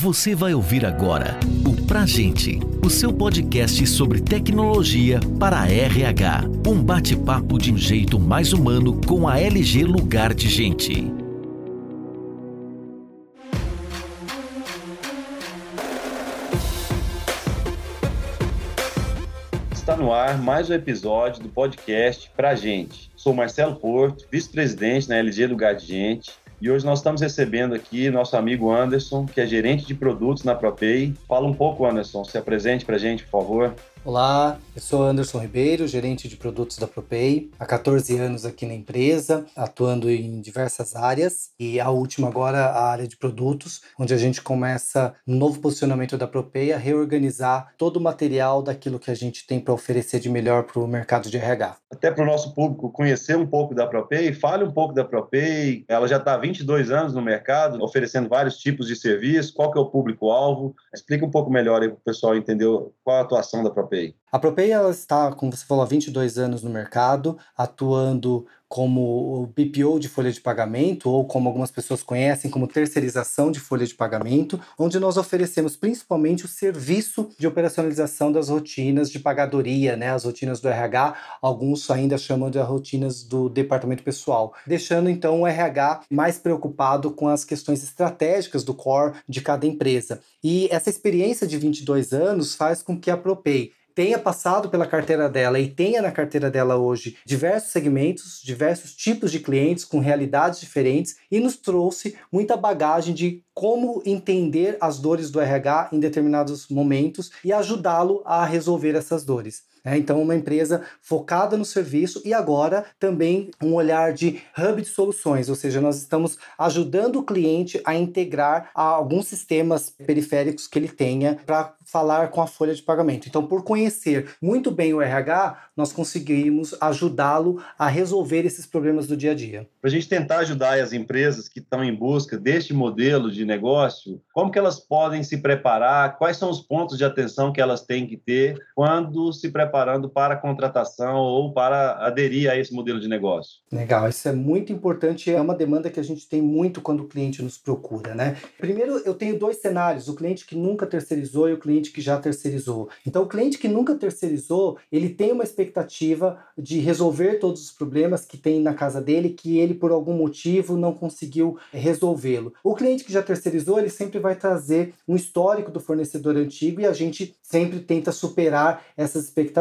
Você vai ouvir agora o Pra Gente, o seu podcast sobre tecnologia para a RH. Um bate-papo de um jeito mais humano com a LG Lugar de Gente. Está no ar mais um episódio do podcast Pra Gente. Sou Marcelo Porto, vice-presidente na LG Lugar de Gente e hoje nós estamos recebendo aqui nosso amigo Anderson, que é gerente de produtos na ProPay. Fala um pouco, Anderson, se apresente para a gente, por favor. Olá, eu sou Anderson Ribeiro, gerente de produtos da ProPay. Há 14 anos aqui na empresa, atuando em diversas áreas. E a última agora, a área de produtos, onde a gente começa no novo posicionamento da ProPay a reorganizar todo o material daquilo que a gente tem para oferecer de melhor para o mercado de RH. Até para o nosso público conhecer um pouco da ProPay, fale um pouco da ProPay. Ela já está há 22 anos no mercado, oferecendo vários tipos de serviço. Qual que é o público-alvo? Explica um pouco melhor aí para o pessoal entender qual a atuação da ProPay. ProPay? A ProPay ela está, como você falou, há 22 anos no mercado, atuando como o BPO de folha de pagamento, ou como algumas pessoas conhecem, como terceirização de folha de pagamento, onde nós oferecemos principalmente o serviço de operacionalização das rotinas de pagadoria, né, as rotinas do RH, alguns ainda chamam de rotinas do departamento pessoal, deixando então o RH mais preocupado com as questões estratégicas do core de cada empresa. E essa experiência de 22 anos faz com que a ProPay tenha passado pela carteira dela e tenha na carteira dela hoje diversos segmentos, diversos tipos de clientes com realidades diferentes e nos trouxe muita bagagem de como entender as dores do RH em determinados momentos e ajudá-lo a resolver essas dores. É, então, uma empresa focada no serviço e agora também um olhar de hub de soluções, ou seja, nós estamos ajudando o cliente a integrar a alguns sistemas periféricos que ele tenha para falar com a folha de pagamento. Então, por conhecer muito bem o RH, nós conseguimos ajudá-lo a resolver esses problemas do dia a dia. Para a gente tentar ajudar as empresas que estão em busca deste modelo de negócio, como que elas podem se preparar? Quais são os pontos de atenção que elas têm que ter quando se preparando para a contratação ou para aderir a esse modelo de negócio? Legal, isso é muito importante, é uma demanda que a gente tem muito quando o cliente nos procura, né? Primeiro, eu tenho dois cenários, o cliente que nunca terceirizou e o cliente que já terceirizou. Então, o cliente que nunca terceirizou, ele tem uma expectativa de resolver todos os problemas que tem na casa dele, que ele, por algum motivo, não conseguiu resolvê-lo. O cliente que já terceirizou, ele sempre vai trazer um histórico do fornecedor antigo e a gente sempre tenta superar essas expectativas.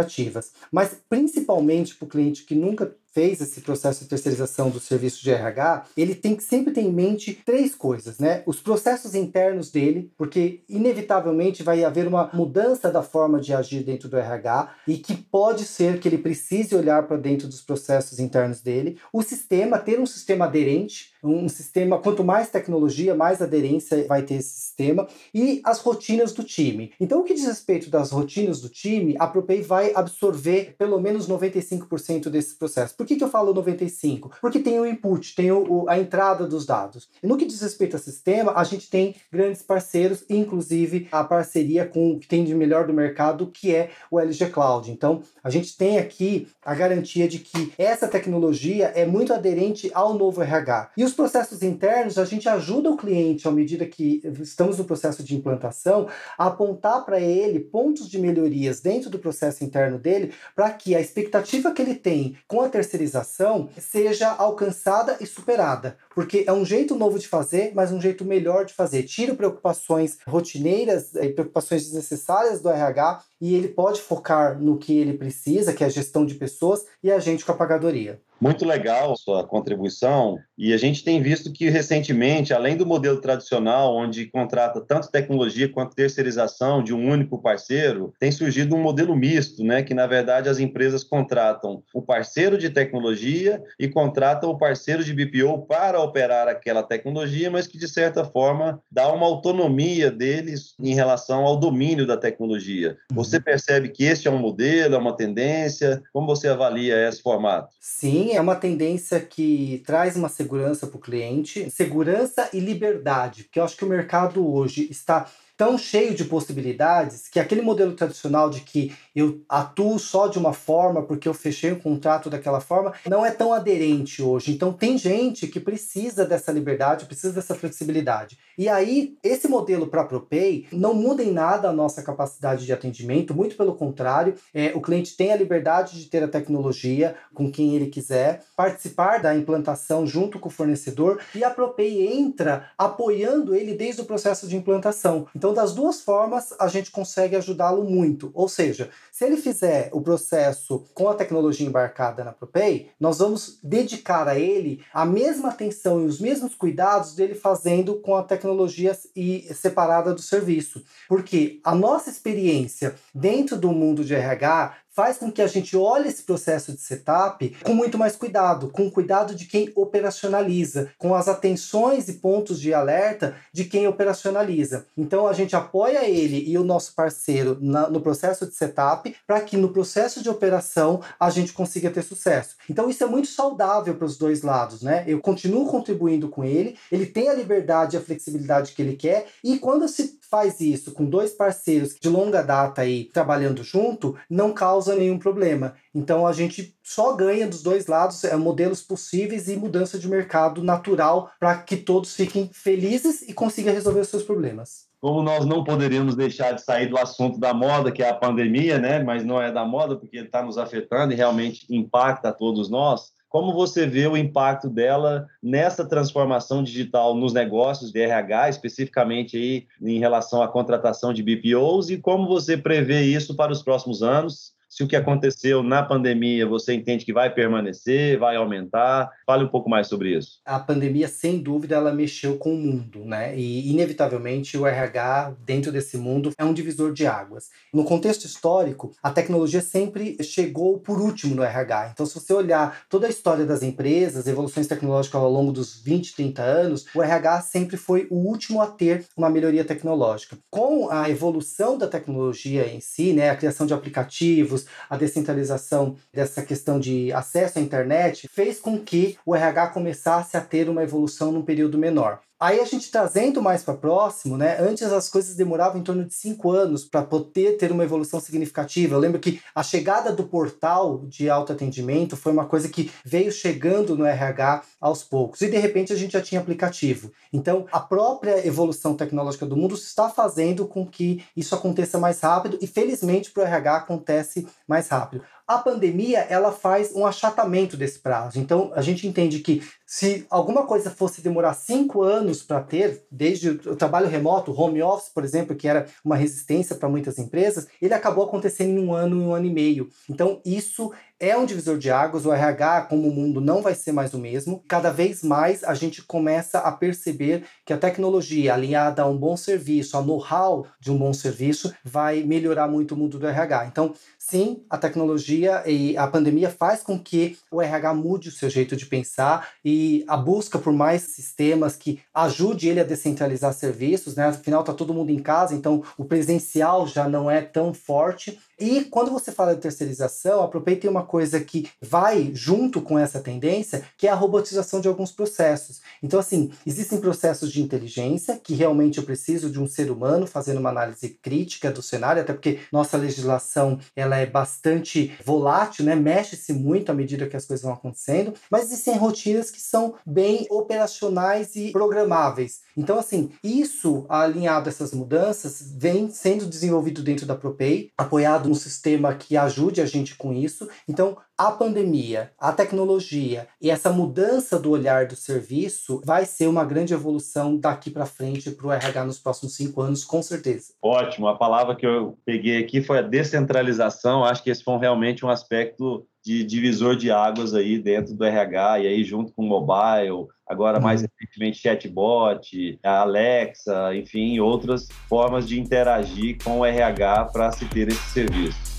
Mas, principalmente para o cliente que nunca fez esse processo de terceirização do serviço de RH, ele tem que sempre ter em mente três coisas, né? Os processos internos dele, porque inevitavelmente vai haver uma mudança da forma de agir dentro do RH e que pode ser que ele precise olhar para dentro dos processos internos dele. O sistema, ter um sistema aderente, um sistema, quanto mais tecnologia, mais aderência vai ter esse sistema, e as rotinas do time. Então, o que diz respeito das rotinas do time, a ProPay vai absorver pelo menos 95% desse processo. Que, que eu falo 95%? Porque tem o input, tem o, o, a entrada dos dados. E no que diz respeito ao sistema, a gente tem grandes parceiros, inclusive a parceria com o que tem de melhor do mercado, que é o LG Cloud. Então, a gente tem aqui a garantia de que essa tecnologia é muito aderente ao novo RH. E os processos internos, a gente ajuda o cliente, à medida que estamos no processo de implantação, a apontar para ele pontos de melhorias dentro do processo interno dele, para que a expectativa que ele tem com a terceirização seja alcançada e superada. Porque é um jeito novo de fazer, mas um jeito melhor de fazer. Tira preocupações rotineiras e preocupações desnecessárias do RH e ele pode focar no que ele precisa, que é a gestão de pessoas, e a gente com a pagadoria. Muito legal sua contribuição. E a gente tem visto que recentemente, além do modelo tradicional, onde contrata tanto tecnologia quanto terceirização de um único parceiro, tem surgido um modelo misto, né? Que na verdade as empresas contratam o parceiro de tecnologia e contratam o parceiro de BPO para operar aquela tecnologia, mas que de certa forma dá uma autonomia deles em relação ao domínio da tecnologia. Você percebe que este é um modelo, é uma tendência? Como você avalia esse formato? Sim, é uma tendência que traz uma segurança para o cliente, segurança e liberdade, porque eu acho que o mercado hoje está tão cheio de possibilidades que aquele modelo tradicional de que eu atuo só de uma forma porque eu fechei um contrato daquela forma não é tão aderente hoje. Então tem gente que precisa dessa liberdade, precisa dessa flexibilidade. E aí esse modelo para ProPay não muda em nada a nossa capacidade de atendimento, muito pelo contrário, é, o cliente tem a liberdade de ter a tecnologia com quem ele quiser, participar da implantação junto com o fornecedor e a ProPay entra apoiando ele desde o processo de implantação. Então, das duas formas, a gente consegue ajudá-lo muito. Ou seja, se ele fizer o processo com a tecnologia embarcada na ProPay, nós vamos dedicar a ele a mesma atenção e os mesmos cuidados dele fazendo com a tecnologia e separada do serviço. Porque a nossa experiência dentro do mundo de RH faz com que a gente olhe esse processo de setup com muito mais cuidado, com o cuidado de quem operacionaliza, com as atenções e pontos de alerta de quem operacionaliza. Então a gente apoia ele e o nosso parceiro na, no processo de setup para que no processo de operação a gente consiga ter sucesso. Então isso é muito saudável para os dois lados, né? Eu continuo contribuindo com ele, ele tem a liberdade e a flexibilidade que ele quer e quando se faz isso com dois parceiros de longa data aí trabalhando junto, não causa nenhum problema. Então a gente só ganha dos dois lados é, modelos possíveis e mudança de mercado natural para que todos fiquem felizes e consigam resolver os seus problemas. Como nós não poderíamos deixar de sair do assunto da moda, que é a pandemia, né? Mas não é da moda porque está nos afetando e realmente impacta a todos nós. Como você vê o impacto dela nessa transformação digital nos negócios de RH, especificamente aí em relação à contratação de BPOs, e como você prevê isso para os próximos anos? Se o que aconteceu na pandemia você entende que vai permanecer, vai aumentar. Fale um pouco mais sobre isso. A pandemia, sem dúvida, ela mexeu com o mundo, né? E, inevitavelmente, o RH, dentro desse mundo, é um divisor de águas. No contexto histórico, a tecnologia sempre chegou por último no RH. Então, se você olhar toda a história das empresas, evoluções tecnológicas ao longo dos 20, 30 anos, o RH sempre foi o último a ter uma melhoria tecnológica. Com a evolução da tecnologia em si, né, a criação de aplicativos, a descentralização dessa questão de acesso à internet, fez com que o RH começasse a ter uma evolução num período menor. Aí a gente trazendo mais para próximo, né? Antes as coisas demoravam em torno de cinco anos para poder ter uma evolução significativa. Eu lembro que a chegada do portal de autoatendimento foi uma coisa que veio chegando no RH aos poucos. E de repente a gente já tinha aplicativo. Então a própria evolução tecnológica do mundo está fazendo com que isso aconteça mais rápido e felizmente para o RH acontece mais rápido. A pandemia ela faz um achatamento desse prazo. Então a gente entende que se alguma coisa fosse demorar cinco anos para ter, desde o trabalho remoto, home office, por exemplo, que era uma resistência para muitas empresas, ele acabou acontecendo em um ano, em um ano e meio. Então isso é um divisor de águas. O RH, como o mundo, não vai ser mais o mesmo. Cada vez mais a gente começa a perceber que a tecnologia, aliada a um bom serviço, a know-how de um bom serviço, vai melhorar muito o mundo do RH. Então, sim, a tecnologia e a pandemia faz com que o RH mude o seu jeito de pensar e a busca por mais sistemas que ajude ele a descentralizar serviços, né? Afinal, está todo mundo em casa, então o presencial já não é tão forte. E quando você fala de terceirização, a Propay tem uma coisa que vai junto com essa tendência, que é a robotização de alguns processos. Então, assim, existem processos de inteligência que realmente eu preciso de um ser humano fazendo uma análise crítica do cenário, até porque nossa legislação ela é bastante volátil, né? Mexe-se muito à medida que as coisas vão acontecendo, mas existem rotinas que são bem operacionais e programáveis. Então, assim, isso alinhado a essas mudanças vem sendo desenvolvido dentro da Propay, apoiado um sistema que ajude a gente com isso. Então, a pandemia, a tecnologia e essa mudança do olhar do serviço vai ser uma grande evolução daqui para frente para o RH nos próximos cinco anos, com certeza. Ótimo. A palavra que eu peguei aqui foi a descentralização. Acho que esse foi realmente um aspecto de divisor de águas aí dentro do RH e aí junto com o mobile, agora mais uhum. recentemente chatbot, a Alexa, enfim, outras formas de interagir com o RH para se ter esse serviço.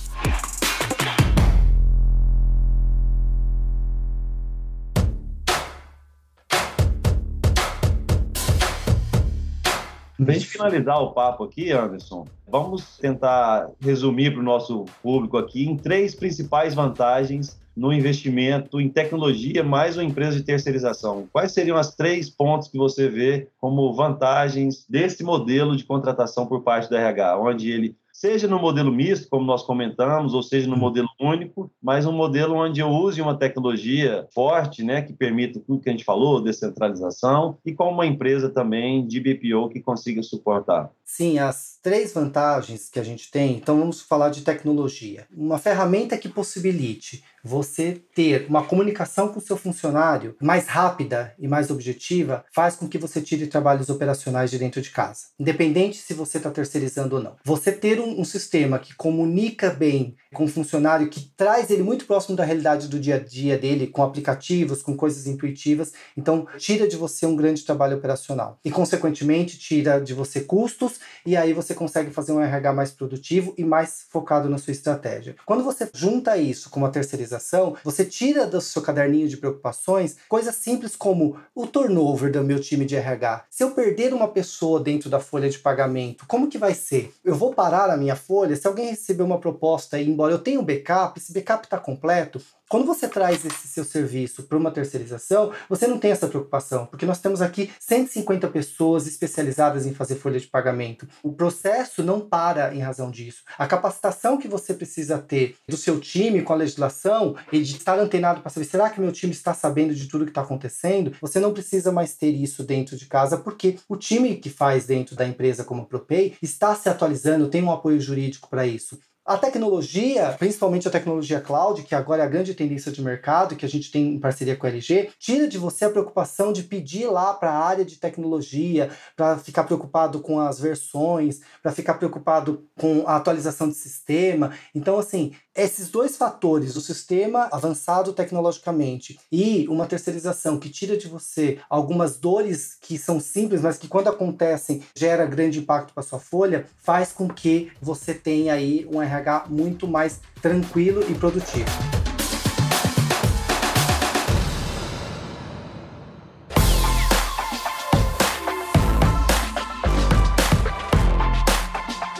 Para a gente finalizar o papo aqui, Anderson, vamos tentar resumir para o nosso público aqui em três principais vantagens no investimento em tecnologia mais uma empresa de terceirização. Quais seriam as três pontos que você vê como vantagens desse modelo de contratação por parte do RH, onde ele seja no modelo misto, como nós comentamos, ou seja no uhum. modelo único, mas um modelo onde eu use uma tecnologia forte, né, que permita tudo que a gente falou, descentralização, e com uma empresa também de BPO que consiga suportar. Sim, as três vantagens que a gente tem, então vamos falar de tecnologia. Uma ferramenta que possibilite você ter uma comunicação com o seu funcionário mais rápida e mais objetiva faz com que você tire trabalhos operacionais de dentro de casa, independente se você está terceirizando ou não. Você ter um, um, sistema que comunica bem com o funcionário, que traz ele muito próximo da realidade do dia a dia dele, com aplicativos, com coisas intuitivas, então tira de você um grande trabalho operacional e, consequentemente, tira de você custos e aí você consegue fazer um RH mais produtivo e mais focado na sua estratégia. Quando você junta isso com uma terceirização você tira do seu caderninho de preocupações coisas simples como o turnover do meu time de RH. Se eu perder uma pessoa dentro da folha de pagamento, como que vai ser? Eu vou parar a minha folha? Se alguém receber uma proposta e embora eu tenha um backup, esse backup está completo, quando você traz esse seu serviço para uma terceirização, você não tem essa preocupação, porque nós temos aqui 150 pessoas especializadas em fazer folha de pagamento. O processo não para em razão disso. A capacitação que você precisa ter do seu time com a legislação e de estar antenado para saber será que meu time está sabendo de tudo que está acontecendo, você não precisa mais ter isso dentro de casa, porque o time que faz dentro da empresa como a ProPay está se atualizando, tem um apoio jurídico para isso. A tecnologia, principalmente a tecnologia cloud, que agora é a grande tendência de mercado, que a gente tem em parceria com a LG, tira de você a preocupação de pedir lá para a área de tecnologia, para ficar preocupado com as versões, para ficar preocupado com a atualização de sistema. Então, assim, esses dois fatores, o sistema avançado tecnologicamente e uma terceirização que tira de você algumas dores que são simples, mas que quando acontecem gera grande impacto para sua folha, faz com que você tenha aí um RH muito mais tranquilo e produtivo.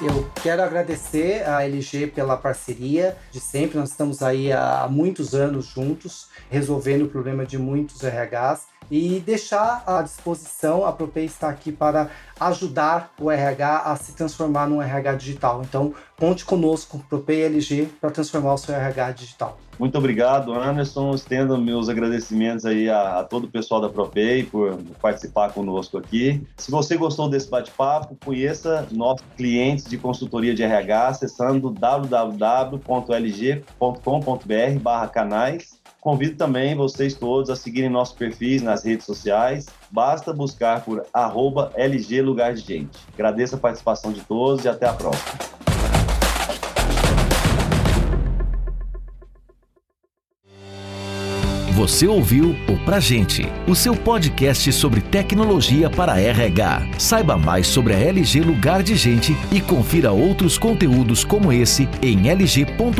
Eu quero agradecer a LG pela parceria de sempre. Nós estamos aí há muitos anos juntos, resolvendo o problema de muitos RHs e deixar à disposição, a Propay está aqui para ajudar o RH a se transformar num RH digital. Então, conte conosco, Propay LG, para transformar o seu RH digital. Muito obrigado, Anderson. Estendo meus agradecimentos aí a, a todo o pessoal da Propay por participar conosco aqui. Se você gostou desse bate-papo, conheça nossos clientes de consultoria de RH acessando www.lg.com.br/canais Convido também vocês todos a seguirem nossos perfis nas redes sociais. Basta buscar por arroba LG Lugar de Gente. Agradeço a participação de todos e até a próxima. Você ouviu o Pra Gente, o seu podcast sobre tecnologia para RH. Saiba mais sobre a LG Lugar de Gente e confira outros conteúdos como esse em lg.com.br.